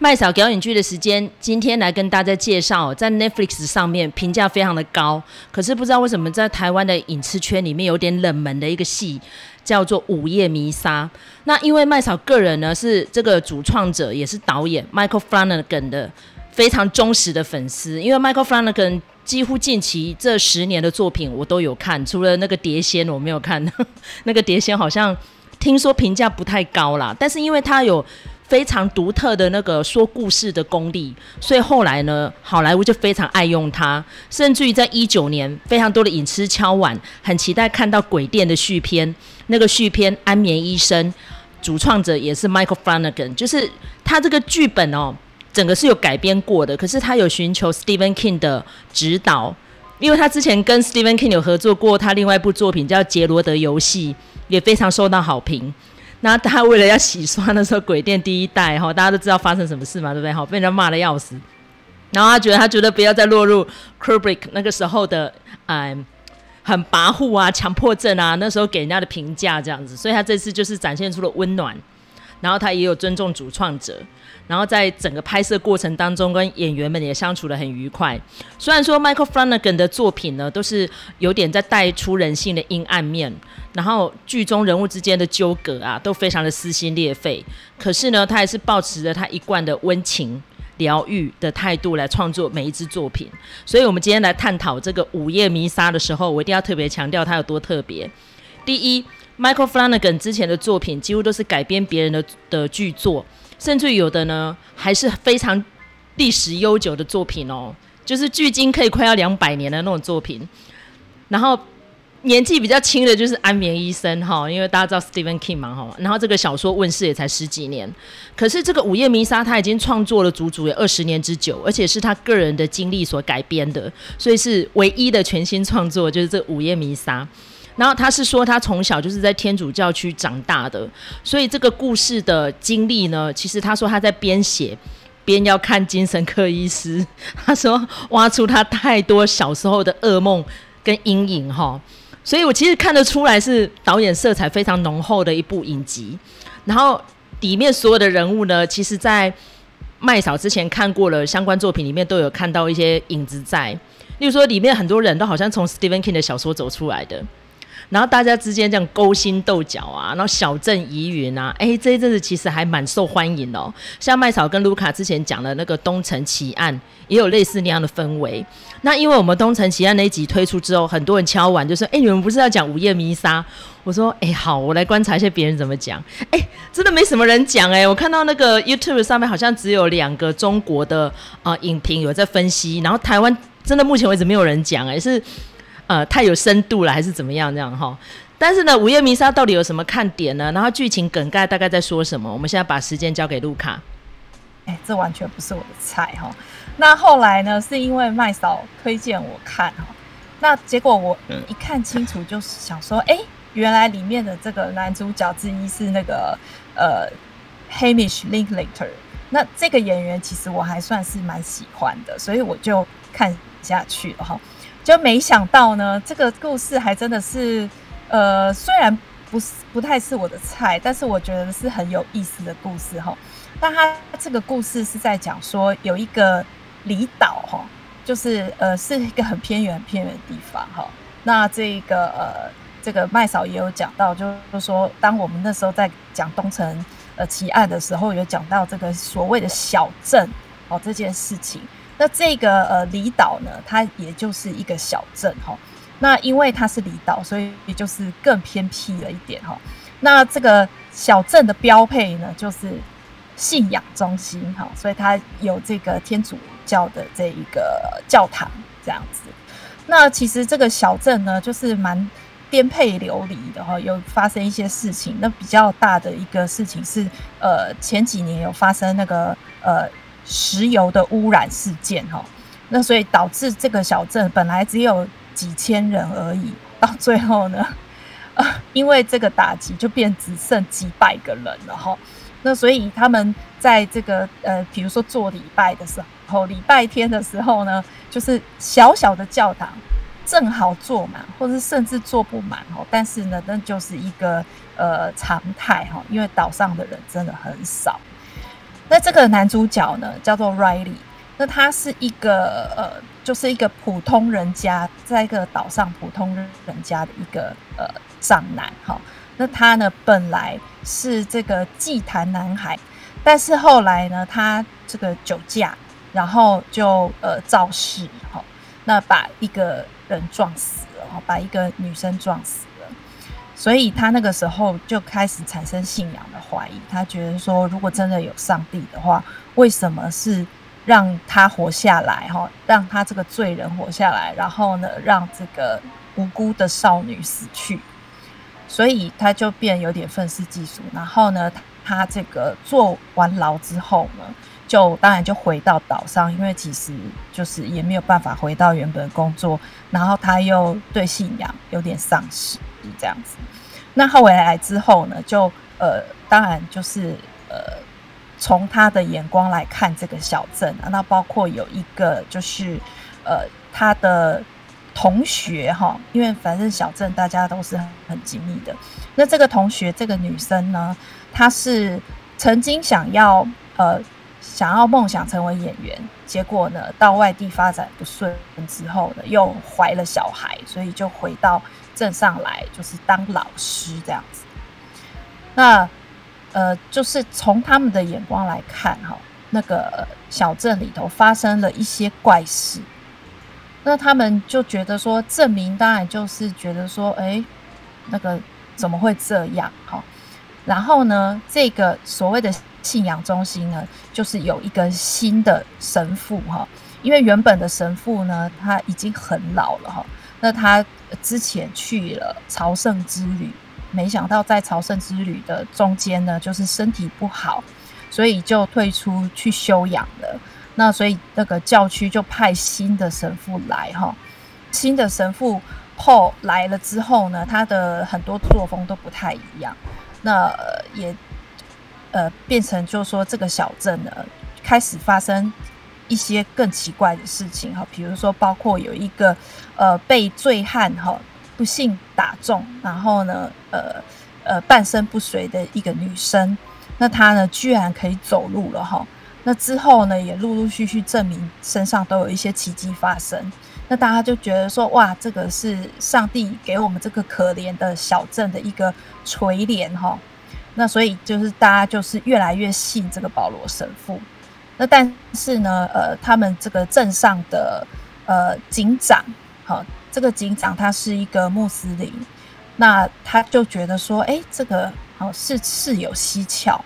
麦嫂表演剧的时间，今天来跟大家介绍，在 Netflix 上面评价非常的高，可是不知道为什么在台湾的影视圈里面有点冷门的一个戏，叫做《午夜弥撒》。那因为麦嫂个人呢是这个主创者，也是导演 Michael Flanagan 的非常忠实的粉丝，因为 Michael Flanagan 几乎近期这十年的作品我都有看，除了那个《碟仙》我没有看，那个《碟仙》好像听说评价不太高啦，但是因为他有。非常独特的那个说故事的功力，所以后来呢，好莱坞就非常爱用他，甚至于在一九年，非常多的影痴敲碗，很期待看到《鬼店》的续篇。那个续篇《安眠医生》，主创者也是 Michael Flanagan，就是他这个剧本哦，整个是有改编过的，可是他有寻求 Stephen King 的指导，因为他之前跟 Stephen King 有合作过，他另外一部作品叫《杰罗德游戏》，也非常受到好评。那他为了要洗刷那时候《鬼店》第一代哈，大家都知道发生什么事嘛，对不对？哈，被人家骂的要死。然后他觉得他觉得不要再落入 Kubrick 那个时候的嗯很跋扈啊、强迫症啊，那时候给人家的评价这样子，所以他这次就是展现出了温暖。然后他也有尊重主创者，然后在整个拍摄过程当中，跟演员们也相处得很愉快。虽然说 Michael Flanagan 的作品呢，都是有点在带出人性的阴暗面，然后剧中人物之间的纠葛啊，都非常的撕心裂肺。可是呢，他还是抱持着他一贯的温情疗愈的态度来创作每一支作品。所以，我们今天来探讨这个《午夜弥撒》的时候，我一定要特别强调它有多特别。第一。Michael Flanagan 之前的作品几乎都是改编别人的的剧作，甚至有的呢还是非常历史悠久的作品哦，就是距今可以快要两百年的那种作品。然后年纪比较轻的就是《安眠医生》哈，因为大家知道 Stephen King 嘛哈。然后这个小说问世也才十几年，可是这个《午夜弥撒》他已经创作了足足有二十年之久，而且是他个人的经历所改编的，所以是唯一的全新创作，就是这《午夜弥撒》。然后他是说，他从小就是在天主教区长大的，所以这个故事的经历呢，其实他说他在边写边要看精神科医师，他说挖出他太多小时候的噩梦跟阴影哈，所以我其实看得出来是导演色彩非常浓厚的一部影集。然后里面所有的人物呢，其实在麦嫂之前看过了相关作品里面都有看到一些影子在，例如说里面很多人都好像从 Stephen King 的小说走出来的。然后大家之间这样勾心斗角啊，然后小镇疑云啊，哎，这一阵子其实还蛮受欢迎哦。像麦嫂跟卢卡之前讲的那个《东城奇案》，也有类似那样的氛围。那因为我们《东城奇案》那一集推出之后，很多人敲完就说：“哎，你们不是要讲《午夜弥撒》？”我说：“哎，好，我来观察一下别人怎么讲。”哎，真的没什么人讲哎。我看到那个 YouTube 上面好像只有两个中国的啊、影评有在分析，然后台湾真的目前为止没有人讲哎，是。呃，太有深度了，还是怎么样这样哈？但是呢，《午夜弥撒》到底有什么看点呢？然后剧情梗概大概在说什么？我们现在把时间交给卢卡。哎、欸，这完全不是我的菜哈。那后来呢，是因为麦嫂推荐我看哈。那结果我一看清楚，就是想说，哎、欸，原来里面的这个男主角之一是那个呃，Hamish Linklater。那这个演员其实我还算是蛮喜欢的，所以我就看下去了哈。就没想到呢，这个故事还真的是，呃，虽然不是不太是我的菜，但是我觉得是很有意思的故事哈。那他这个故事是在讲说，有一个离岛哈，就是呃是一个很偏远、很偏远的地方哈。那这个呃，这个麦嫂也有讲到，就是说，当我们那时候在讲东城呃奇案的时候，有讲到这个所谓的小镇哦这件事情。那这个呃离岛呢，它也就是一个小镇哈。那因为它是离岛，所以也就是更偏僻了一点哈。那这个小镇的标配呢，就是信仰中心哈，所以它有这个天主教的这一个教堂这样子。那其实这个小镇呢，就是蛮颠沛流离的哈，有发生一些事情。那比较大的一个事情是，呃，前几年有发生那个呃。石油的污染事件，哈，那所以导致这个小镇本来只有几千人而已，到最后呢，呃，因为这个打击就变只剩几百个人了，哈。那所以他们在这个呃，比如说做礼拜的时候，礼拜天的时候呢，就是小小的教堂正好坐满，或者甚至坐不满，哦。但是呢，那就是一个呃常态，哈，因为岛上的人真的很少。那这个男主角呢，叫做 Riley，那他是一个呃，就是一个普通人家，在一个岛上普通人家的一个呃长男哈。那他呢，本来是这个祭坛男孩，但是后来呢，他这个酒驾，然后就呃肇事哈，那把一个人撞死了，把一个女生撞死。了，所以他那个时候就开始产生信仰的怀疑，他觉得说，如果真的有上帝的话，为什么是让他活下来哈，让他这个罪人活下来，然后呢，让这个无辜的少女死去？所以他就变有点愤世嫉俗，然后呢，他这个坐完牢之后呢，就当然就回到岛上，因为其实就是也没有办法回到原本工作，然后他又对信仰有点丧失，这样子。那后回来之后呢，就呃，当然就是呃，从他的眼光来看这个小镇啊，那包括有一个就是呃，他的。同学哈，因为反正小镇大家都是很很紧密的。那这个同学，这个女生呢，她是曾经想要呃想要梦想成为演员，结果呢到外地发展不顺之后呢，又怀了小孩，所以就回到镇上来，就是当老师这样子。那呃，就是从他们的眼光来看哈，那个小镇里头发生了一些怪事。那他们就觉得说，证明当然就是觉得说，哎、那个怎么会这样？哈，然后呢，这个所谓的信仰中心呢，就是有一个新的神父哈，因为原本的神父呢，他已经很老了哈，那他之前去了朝圣之旅，没想到在朝圣之旅的中间呢，就是身体不好，所以就退出去休养了。那所以那个教区就派新的神父来哈，新的神父后来了之后呢，他的很多作风都不太一样，那也呃变成就是说这个小镇呢开始发生一些更奇怪的事情哈，比如说包括有一个呃被醉汉哈不幸打中，然后呢呃呃半身不遂的一个女生，那她呢居然可以走路了哈。那之后呢，也陆陆续续证明身上都有一些奇迹发生。那大家就觉得说，哇，这个是上帝给我们这个可怜的小镇的一个垂怜哈。那所以就是大家就是越来越信这个保罗神父。那但是呢，呃，他们这个镇上的呃警长，好，这个警长他是一个穆斯林，那他就觉得说，哎，这个好是事有蹊跷。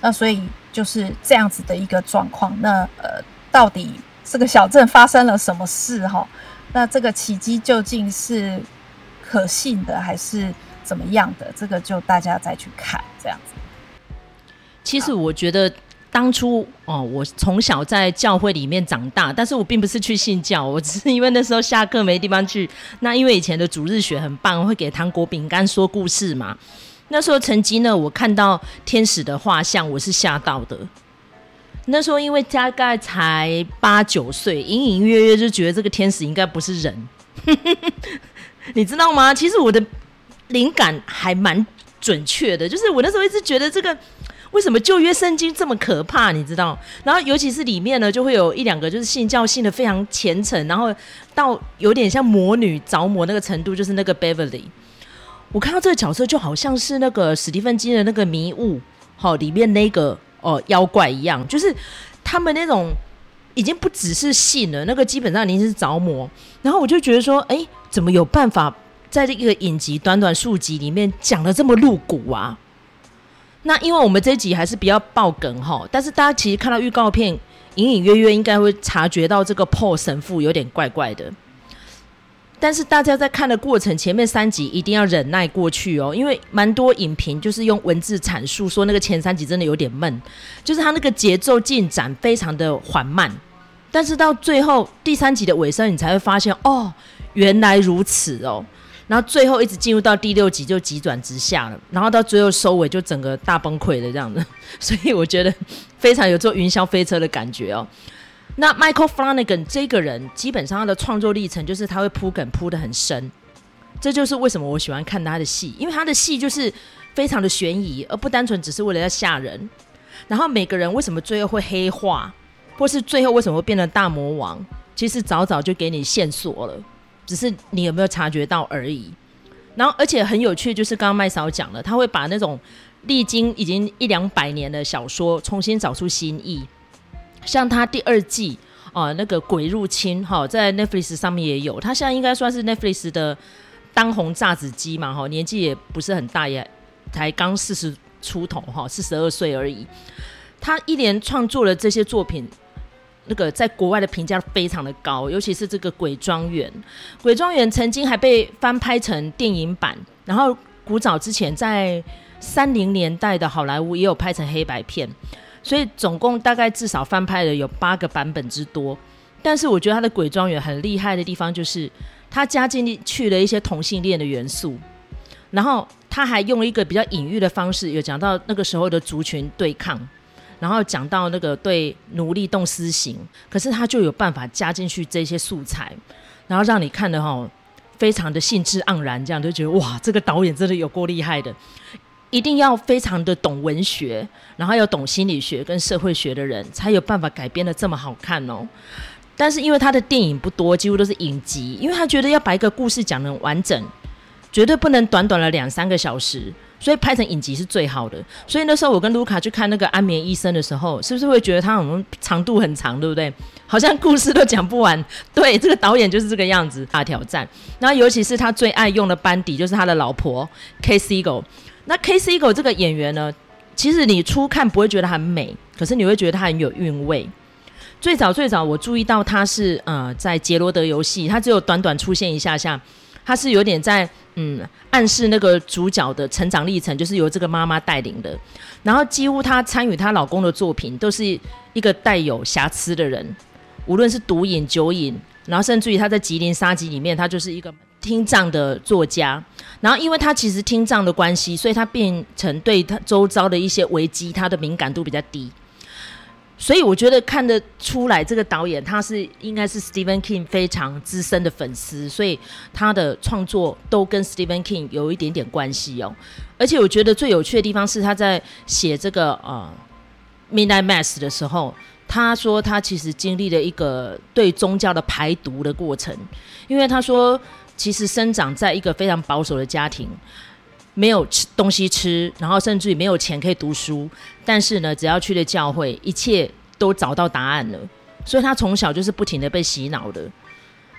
那所以。就是这样子的一个状况。那呃，到底这个小镇发生了什么事哈？那这个奇迹究竟是可信的还是怎么样的？这个就大家再去看这样子。其实我觉得当初哦，我从小在教会里面长大，但是我并不是去信教，我只是因为那时候下课没地方去。那因为以前的主日学很棒，会给糖果饼干说故事嘛。那时候曾经呢，我看到天使的画像，我是吓到的。那时候因为大概才八九岁，隐隐约约就觉得这个天使应该不是人，你知道吗？其实我的灵感还蛮准确的，就是我那时候一直觉得这个为什么旧约圣经这么可怕，你知道？然后尤其是里面呢，就会有一两个就是信教信的非常虔诚，然后到有点像魔女着魔那个程度，就是那个 Beverly。我看到这个角色就好像是那个史蒂芬金的那个迷雾，好里面那个哦妖怪一样，就是他们那种已经不只是信了，那个基本上已经是着魔。然后我就觉得说，哎，怎么有办法在这个影集短短数集里面讲得这么露骨啊？那因为我们这一集还是比较爆梗哈，但是大家其实看到预告片，隐隐约约应该会察觉到这个破神父有点怪怪的。但是大家在看的过程，前面三集一定要忍耐过去哦，因为蛮多影评就是用文字阐述说那个前三集真的有点闷，就是它那个节奏进展非常的缓慢。但是到最后第三集的尾声，你才会发现哦，原来如此哦。然后最后一直进入到第六集就急转直下了，然后到最后收尾就整个大崩溃的这样子，所以我觉得非常有坐云霄飞车的感觉哦。那 Michael Flanagan 这个人，基本上他的创作历程就是他会铺梗铺得很深，这就是为什么我喜欢看他的戏，因为他的戏就是非常的悬疑，而不单纯只是为了要吓人。然后每个人为什么最后会黑化，或是最后为什么会变成大魔王，其实早早就给你线索了，只是你有没有察觉到而已。然后而且很有趣，就是刚刚麦嫂讲了，他会把那种历经已经一两百年的小说重新找出新意，像他第二季。哦，那个鬼入侵哈，在 Netflix 上面也有。他现在应该算是 Netflix 的当红炸子鸡嘛哈，年纪也不是很大，也才刚四十出头哈，四十二岁而已。他一连创作了这些作品，那个在国外的评价非常的高，尤其是这个《鬼庄园》。《鬼庄园》曾经还被翻拍成电影版，然后古早之前在三零年代的好莱坞也有拍成黑白片。所以总共大概至少翻拍了有八个版本之多，但是我觉得他的《鬼庄园》很厉害的地方就是他加进去了一些同性恋的元素，然后他还用一个比较隐喻的方式，有讲到那个时候的族群对抗，然后讲到那个对奴隶动私刑，可是他就有办法加进去这些素材，然后让你看的哈非常的兴致盎然，这样就觉得哇，这个导演真的有够厉害的。一定要非常的懂文学，然后要懂心理学跟社会学的人，才有办法改编的这么好看哦。但是因为他的电影不多，几乎都是影集，因为他觉得要把一个故事讲得完整，绝对不能短短的两三个小时，所以拍成影集是最好的。所以那时候我跟卢卡去看那个《安眠医生》的时候，是不是会觉得他好像长度很长，对不对？好像故事都讲不完。对，这个导演就是这个样子，大挑战。然后尤其是他最爱用的班底，就是他的老婆 Kate Siegel。那 Kate Siegel 这个演员呢，其实你初看不会觉得很美，可是你会觉得她很有韵味。最早最早我注意到她是呃在杰罗德游戏，她只有短短出现一下下，她是有点在嗯暗示那个主角的成长历程，就是由这个妈妈带领的。然后几乎她参与她老公的作品，都是一个带有瑕疵的人，无论是毒瘾、酒瘾，然后甚至于她在《吉林杀机》里面，她就是一个。听障的作家，然后因为他其实听障的关系，所以他变成对他周遭的一些危机，他的敏感度比较低。所以我觉得看得出来，这个导演他是应该是 Stephen King 非常资深的粉丝，所以他的创作都跟 Stephen King 有一点点关系哦。而且我觉得最有趣的地方是他在写这个呃 Midnight Mass 的时候，他说他其实经历了一个对宗教的排毒的过程，因为他说。其实生长在一个非常保守的家庭，没有吃东西吃，然后甚至于没有钱可以读书。但是呢，只要去了教会，一切都找到答案了。所以他从小就是不停地被洗脑的。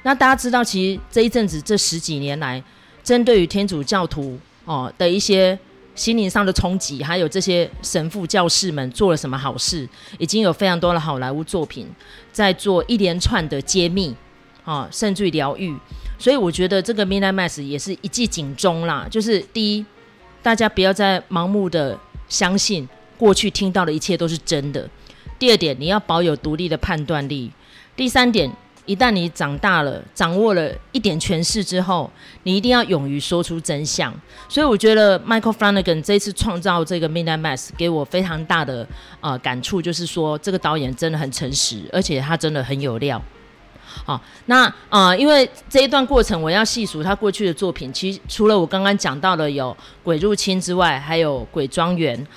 那大家知道，其实这一阵子这十几年来，针对于天主教徒哦的一些心灵上的冲击，还有这些神父教士们做了什么好事，已经有非常多的好莱坞作品在做一连串的揭秘啊、哦，甚至于疗愈。所以我觉得这个 Midnight Mass 也是一记警钟啦，就是第一，大家不要再盲目的相信过去听到的一切都是真的；第二点，你要保有独立的判断力；第三点，一旦你长大了，掌握了一点权势之后，你一定要勇于说出真相。所以我觉得 Michael Flanagan 这一次创造这个 Midnight Mass 给我非常大的呃感触，就是说这个导演真的很诚实，而且他真的很有料。好，那啊、呃，因为这一段过程，我要细数他过去的作品。其实除了我刚刚讲到的有《鬼入侵》之外，还有《鬼庄园》。《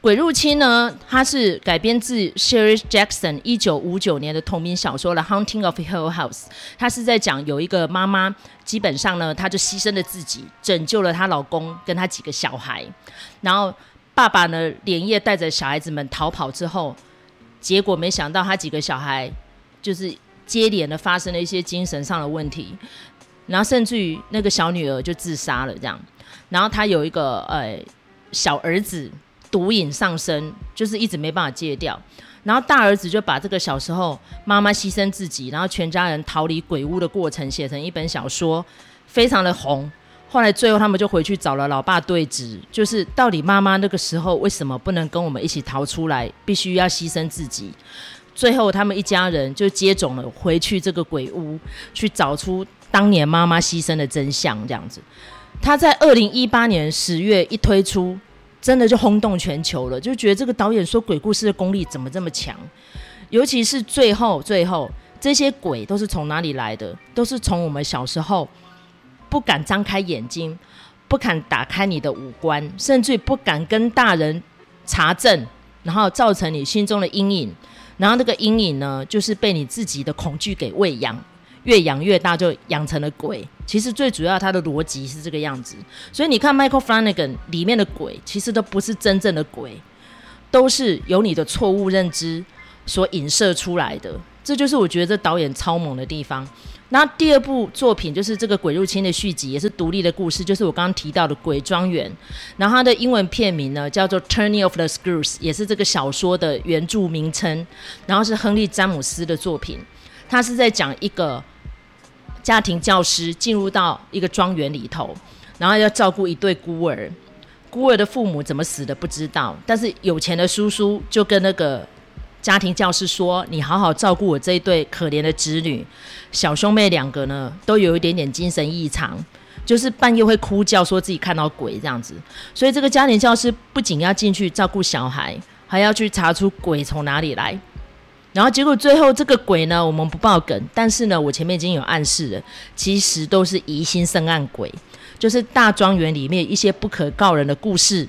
鬼入侵》呢，它是改编自 Sherry Jackson 一九五九年的同名小说《The Hunting of Hill House》。它是在讲有一个妈妈，基本上呢，她就牺牲了自己，拯救了她老公跟她几个小孩。然后爸爸呢，连夜带着小孩子们逃跑之后，结果没想到他几个小孩就是。接连的发生了一些精神上的问题，然后甚至于那个小女儿就自杀了，这样。然后他有一个呃小儿子毒瘾上身，就是一直没办法戒掉。然后大儿子就把这个小时候妈妈牺牲自己，然后全家人逃离鬼屋的过程写成一本小说，非常的红。后来最后他们就回去找了老爸对质，就是到底妈妈那个时候为什么不能跟我们一起逃出来，必须要牺牲自己。最后，他们一家人就接种了回去这个鬼屋，去找出当年妈妈牺牲的真相。这样子，他在二零一八年十月一推出，真的就轰动全球了。就觉得这个导演说鬼故事的功力怎么这么强？尤其是最后，最后这些鬼都是从哪里来的？都是从我们小时候不敢张开眼睛，不敢打开你的五官，甚至不敢跟大人查证。然后造成你心中的阴影，然后那个阴影呢，就是被你自己的恐惧给喂养，越养越大，就养成了鬼。其实最主要它的逻辑是这个样子，所以你看 Michael Flanagan 里面的鬼，其实都不是真正的鬼，都是由你的错误认知所影射出来的。这就是我觉得这导演超猛的地方。那第二部作品就是这个《鬼入侵》的续集，也是独立的故事，就是我刚刚提到的《鬼庄园》。然后它的英文片名呢叫做《Turning of the Screws》，也是这个小说的原著名称。然后是亨利·詹姆斯的作品，他是在讲一个家庭教师进入到一个庄园里头，然后要照顾一对孤儿。孤儿的父母怎么死的不知道，但是有钱的叔叔就跟那个。家庭教师说：“你好好照顾我这一对可怜的子女，小兄妹两个呢，都有一点点精神异常，就是半夜会哭叫，说自己看到鬼这样子。所以这个家庭教师不仅要进去照顾小孩，还要去查出鬼从哪里来。然后结果最后这个鬼呢，我们不爆梗，但是呢，我前面已经有暗示了，其实都是疑心生暗鬼，就是大庄园里面一些不可告人的故事，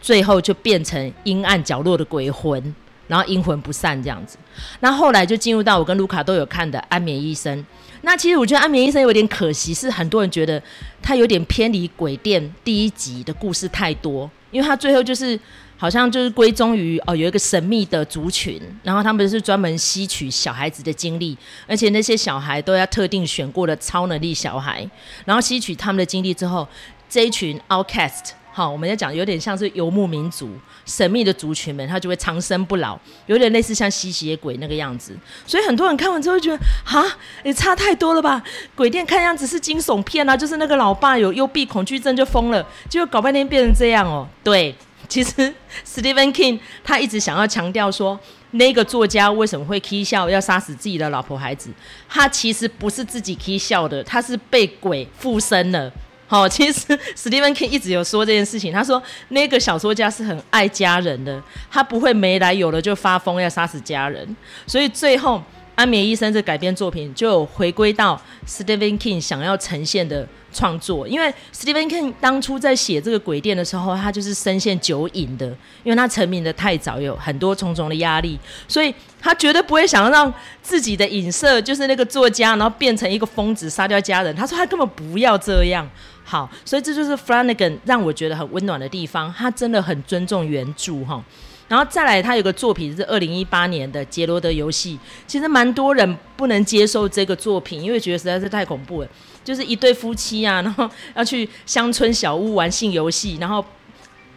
最后就变成阴暗角落的鬼魂。”然后阴魂不散这样子，那后来就进入到我跟卢卡都有看的《安眠医生》。那其实我觉得《安眠医生》有点可惜，是很多人觉得他有点偏离鬼店第一集的故事太多，因为他最后就是好像就是归宗于哦有一个神秘的族群，然后他们是专门吸取小孩子的精力，而且那些小孩都要特定选过的超能力小孩，然后吸取他们的精力之后，这一群 outcast。好，我们在讲有点像是游牧民族，神秘的族群们，他就会长生不老，有点类似像吸血鬼那个样子。所以很多人看完之后觉得，哈，也差太多了吧？鬼店看样子是惊悚片啊，就是那个老爸有幽闭恐惧症就疯了，结果搞半天变成这样哦。对，其实 Stephen King 他一直想要强调说，那个作家为什么会起笑要杀死自己的老婆孩子？他其实不是自己起笑的，他是被鬼附身了。好，其实史蒂芬金一直有说这件事情。他说那个小说家是很爱家人的，他不会没来由的就发疯要杀死家人。所以最后《安眠医生》这改编作品就回归到史蒂芬金想要呈现的创作。因为史蒂芬金当初在写这个鬼店的时候，他就是深陷酒瘾的，因为他成名的太早，有很多重重的压力，所以他绝对不会想要让自己的影射就是那个作家，然后变成一个疯子杀掉家人。他说他根本不要这样。好，所以这就是 Flanagan 让我觉得很温暖的地方，他真的很尊重原著哈。然后再来，他有个作品是二零一八年的《杰罗德游戏》，其实蛮多人不能接受这个作品，因为觉得实在是太恐怖了。就是一对夫妻啊，然后要去乡村小屋玩性游戏，然后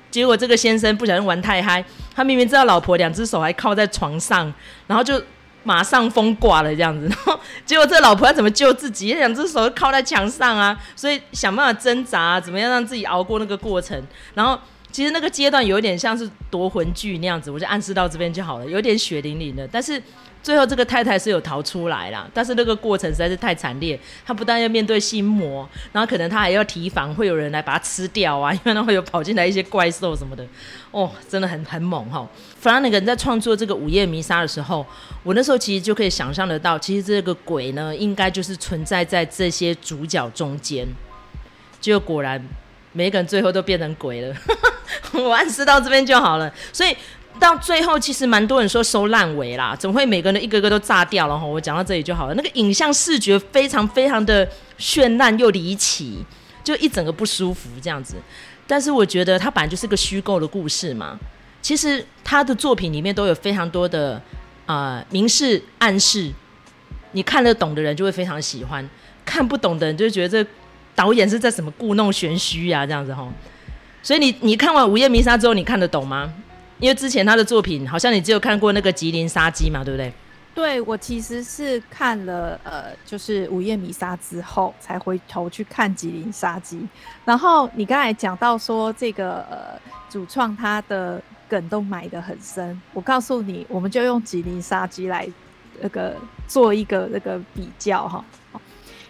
结果这个先生不小心玩太嗨，他明明知道老婆两只手还靠在床上，然后就。马上风挂了这样子，然后结果这老婆要怎么救自己？两只手靠在墙上啊，所以想办法挣扎，怎么样让自己熬过那个过程？然后其实那个阶段有点像是夺魂剧那样子，我就暗示到这边就好了，有点血淋淋的，但是。最后这个太太是有逃出来啦，但是那个过程实在是太惨烈。她不但要面对心魔，然后可能她还要提防会有人来把她吃掉啊，因为那会有跑进来一些怪兽什么的。哦，真的很很猛哈。弗拉那个人在创作这个《午夜弥撒》的时候，我那时候其实就可以想象得到，其实这个鬼呢，应该就是存在在这些主角中间。结果果然，每个人最后都变成鬼了。我暗示到这边就好了，所以。到最后，其实蛮多人说收烂尾啦，怎么会每个人一个个都炸掉了？哈，我讲到这里就好了。那个影像视觉非常非常的绚烂又离奇，就一整个不舒服这样子。但是我觉得它本来就是个虚构的故事嘛。其实他的作品里面都有非常多的啊、呃、明示暗示，你看得懂的人就会非常喜欢，看不懂的人就觉得这导演是在什么故弄玄虚呀这样子哈。所以你你看完《午夜迷杀》之后，你看得懂吗？因为之前他的作品，好像你只有看过那个《吉林杀机》嘛，对不对？对，我其实是看了呃，就是《午夜弥撒》之后，才回头去看《吉林杀机》。然后你刚才讲到说这个呃，主创他的梗都埋得很深。我告诉你，我们就用《吉林杀机》来那个做一个那个比较哈。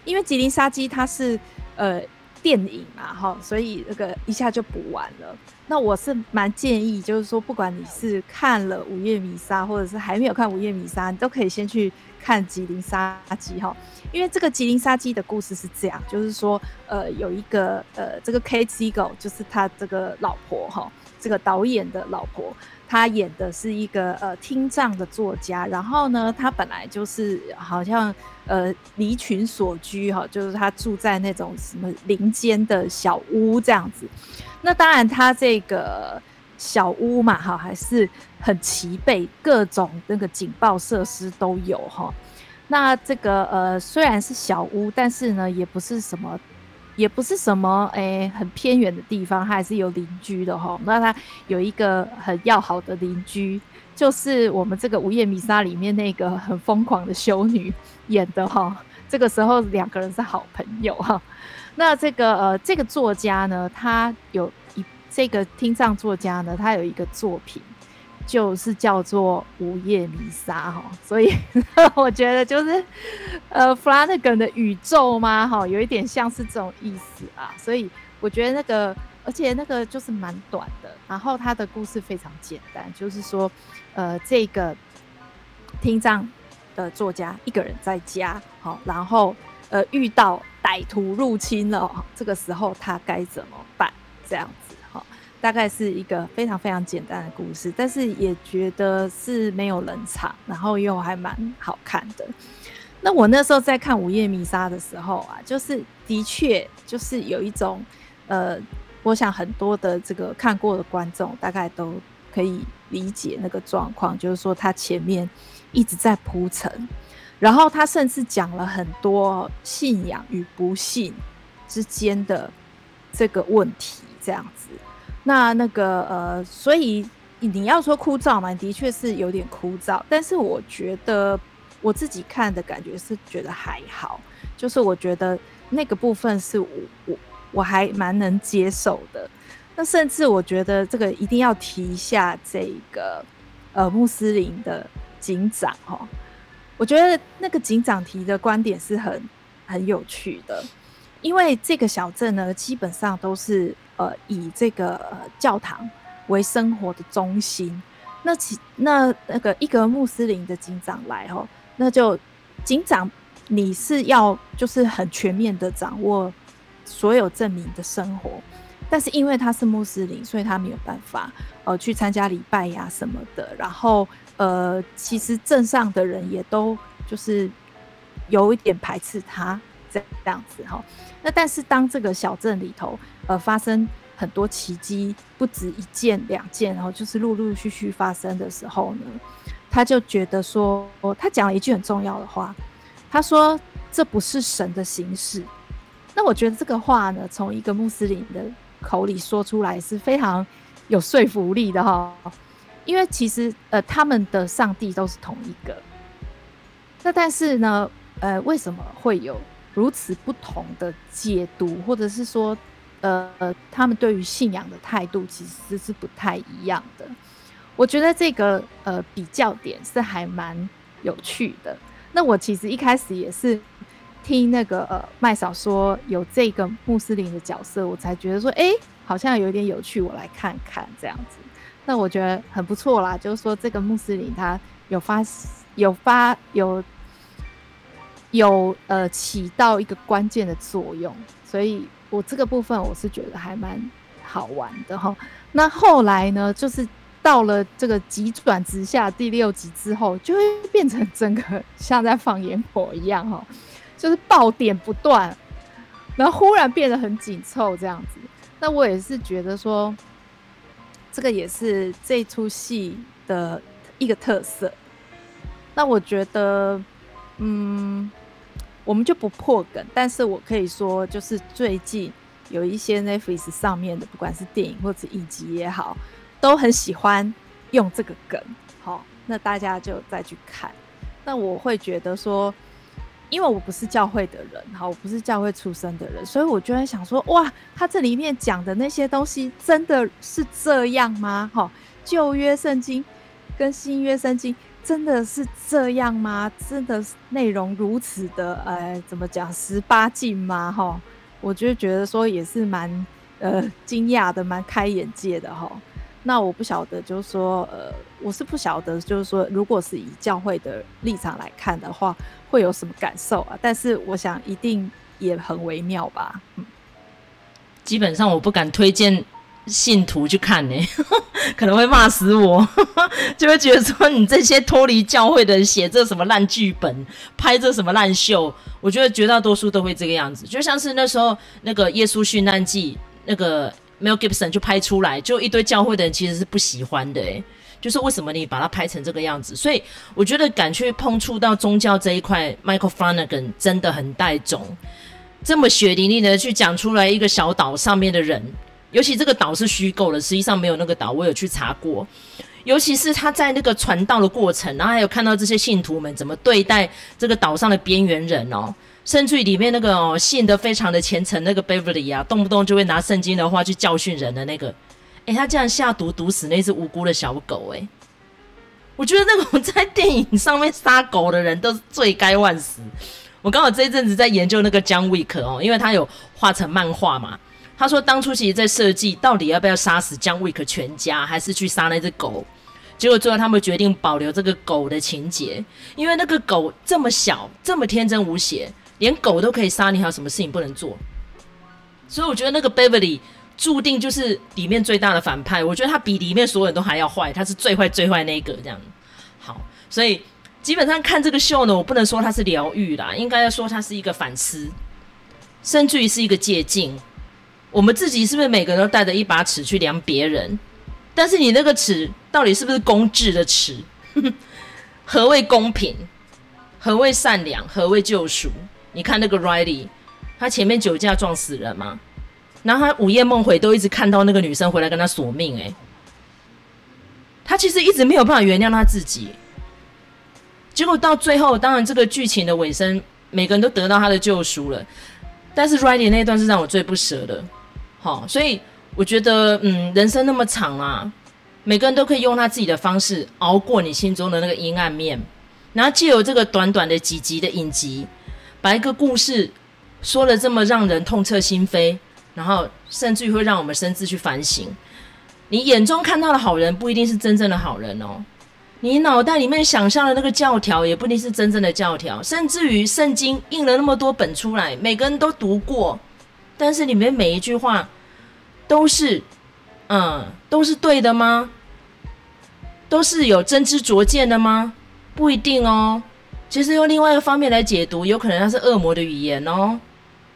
因为《吉林杀机》它是呃。电影嘛，哈，所以那个一下就补完了。那我是蛮建议，就是说，不管你是看了《午夜弥撒》，或者是还没有看《午夜弥撒》，你都可以先去看《吉林杀机》哈。因为这个《吉林杀机》的故事是这样，就是说，呃，有一个呃，这个 Kate Siegel，就是他这个老婆哈，这个导演的老婆。他演的是一个呃听障的作家，然后呢，他本来就是好像呃离群所居哈，就是他住在那种什么林间的小屋这样子。那当然，他这个小屋嘛哈，还是很齐备，各种那个警报设施都有哈。那这个呃虽然是小屋，但是呢，也不是什么。也不是什么诶、很偏远的地方，他还是有邻居的哈。那他有一个很要好的邻居，就是我们这个《午夜弥撒》里面那个很疯狂的修女演的哈。这个时候两个人是好朋友哈。那这个呃，这个作家呢，他有一这个听障作家呢，他有一个作品。就是叫做午夜弥撒哈，所以 我觉得就是呃，Flanagan 的宇宙嘛哈，有一点像是这种意思啊。所以我觉得那个，而且那个就是蛮短的，然后他的故事非常简单，就是说呃，这个听障的作家一个人在家好，然后呃遇到歹徒入侵了，这个时候他该怎么办？这样。大概是一个非常非常简单的故事，但是也觉得是没有冷场，然后又还蛮好看的。那我那时候在看《午夜迷杀》的时候啊，就是的确就是有一种，呃，我想很多的这个看过的观众大概都可以理解那个状况，就是说他前面一直在铺陈，然后他甚至讲了很多信仰与不信之间的这个问题，这样子。那那个呃，所以你要说枯燥嘛，的确是有点枯燥。但是我觉得我自己看的感觉是觉得还好，就是我觉得那个部分是我我我还蛮能接受的。那甚至我觉得这个一定要提一下这个呃穆斯林的警长哦，我觉得那个警长提的观点是很很有趣的，因为这个小镇呢基本上都是。呃，以这个教堂为生活的中心，那其那那个一个穆斯林的警长来哦，那就警长你是要就是很全面的掌握所有镇民的生活，但是因为他是穆斯林，所以他没有办法呃去参加礼拜呀什么的。然后呃，其实镇上的人也都就是有一点排斥他这样子哈。那但是当这个小镇里头。呃，发生很多奇迹，不止一件两件，然后就是陆陆续续发生的时候呢，他就觉得说，他讲了一句很重要的话，他说这不是神的形式。那我觉得这个话呢，从一个穆斯林的口里说出来是非常有说服力的哈，因为其实呃他们的上帝都是同一个，那但是呢，呃为什么会有如此不同的解读，或者是说？呃，他们对于信仰的态度其实是不太一样的。我觉得这个呃比较点是还蛮有趣的。那我其实一开始也是听那个呃麦嫂说有这个穆斯林的角色，我才觉得说，哎，好像有点有趣，我来看看这样子。那我觉得很不错啦，就是说这个穆斯林他有发有发有有呃起到一个关键的作用，所以。我这个部分我是觉得还蛮好玩的哈。那后来呢，就是到了这个急转直下第六集之后，就会变成整个 像在放烟火一样哈，就是爆点不断，然后忽然变得很紧凑这样子。那我也是觉得说，这个也是这出戏的一个特色。那我觉得，嗯。我们就不破梗，但是我可以说，就是最近有一些 Netflix 上面的，不管是电影或者影集也好，都很喜欢用这个梗。好，那大家就再去看。那我会觉得说，因为我不是教会的人，好，我不是教会出身的人，所以我就在想说，哇，他这里面讲的那些东西真的是这样吗？哈，旧约圣经跟新约圣经。真的是这样吗？真的内容如此的，呃，怎么讲十八禁吗？哈，我就觉得说也是蛮呃惊讶的，蛮开眼界的哈。那我不晓得，就是说，呃，我是不晓得，就是说，如果是以教会的立场来看的话，会有什么感受啊？但是我想一定也很微妙吧。嗯，基本上我不敢推荐信徒去看呢，可能会骂死我，就会觉得说你这些脱离教会的写这什么烂剧本，拍这什么烂秀。我觉得绝大多数都会这个样子，就像是那时候那个《耶稣殉难记》，那个 Mel Gibson 就拍出来，就一堆教会的人其实是不喜欢的，诶，就是为什么你把它拍成这个样子？所以我觉得敢去碰触到宗教这一块，Michael Flanagan 真的很带种，这么血淋淋的去讲出来一个小岛上面的人。尤其这个岛是虚构的，实际上没有那个岛，我有去查过。尤其是他在那个传道的过程，然后还有看到这些信徒们怎么对待这个岛上的边缘人哦，甚至于里面那个哦信得非常的虔诚那个 Beverly 啊，动不动就会拿圣经的话去教训人的那个，诶，他这样下毒毒死那只无辜的小狗，诶，我觉得那种在电影上面杀狗的人都罪该万死。我刚好这一阵子在研究那个 John Wick 哦，因为他有画成漫画嘛。他说：“当初其实，在设计到底要不要杀死姜维克全家，还是去杀那只狗？结果最后他们决定保留这个狗的情节，因为那个狗这么小，这么天真无邪，连狗都可以杀，你还有什么事情不能做？所以我觉得那个 Beverly 注定就是里面最大的反派。我觉得他比里面所有人都还要坏，他是最坏最坏那一个。这样好，所以基本上看这个秀呢，我不能说它是疗愈啦，应该要说它是一个反思，甚至于是一个借镜。”我们自己是不是每个人都带着一把尺去量别人？但是你那个尺到底是不是公制的尺？何谓公平？何谓善良？何谓救赎？你看那个 Riley，他前面酒驾撞死人嘛，然后他午夜梦回都一直看到那个女生回来跟他索命，诶，他其实一直没有办法原谅他自己。结果到最后，当然这个剧情的尾声，每个人都得到他的救赎了，但是 Riley 那段是让我最不舍的。好，所以我觉得，嗯，人生那么长啊，每个人都可以用他自己的方式熬过你心中的那个阴暗面，然后借由这个短短的几集的影集，把一个故事说了这么让人痛彻心扉，然后甚至于会让我们深自去反省。你眼中看到的好人不一定是真正的好人哦，你脑袋里面想象的那个教条也不一定是真正的教条，甚至于圣经印了那么多本出来，每个人都读过。但是里面每一句话都是，嗯，都是对的吗？都是有真知灼见的吗？不一定哦。其实用另外一个方面来解读，有可能它是恶魔的语言哦。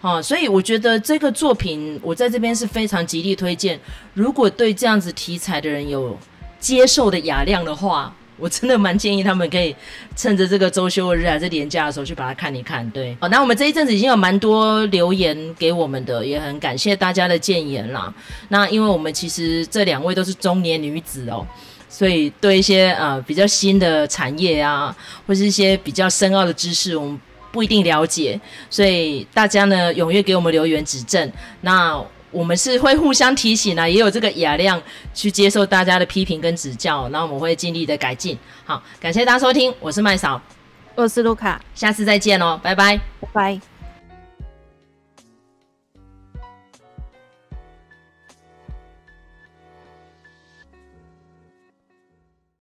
好，所以我觉得这个作品我在这边是非常极力推荐。如果对这样子题材的人有接受的雅量的话。我真的蛮建议他们可以趁着这个周休日还是年假的时候去把它看一看。对，好，那我们这一阵子已经有蛮多留言给我们的，也很感谢大家的建言啦。那因为我们其实这两位都是中年女子哦，所以对一些呃比较新的产业啊，或是一些比较深奥的知识，我们不一定了解，所以大家呢踊跃给我们留言指正。那我们是会互相提醒啊，也有这个雅量去接受大家的批评跟指教，然后我们会尽力的改进。好，感谢大家收听，我是麦嫂，我是卢卡，下次再见哦，拜拜，拜拜。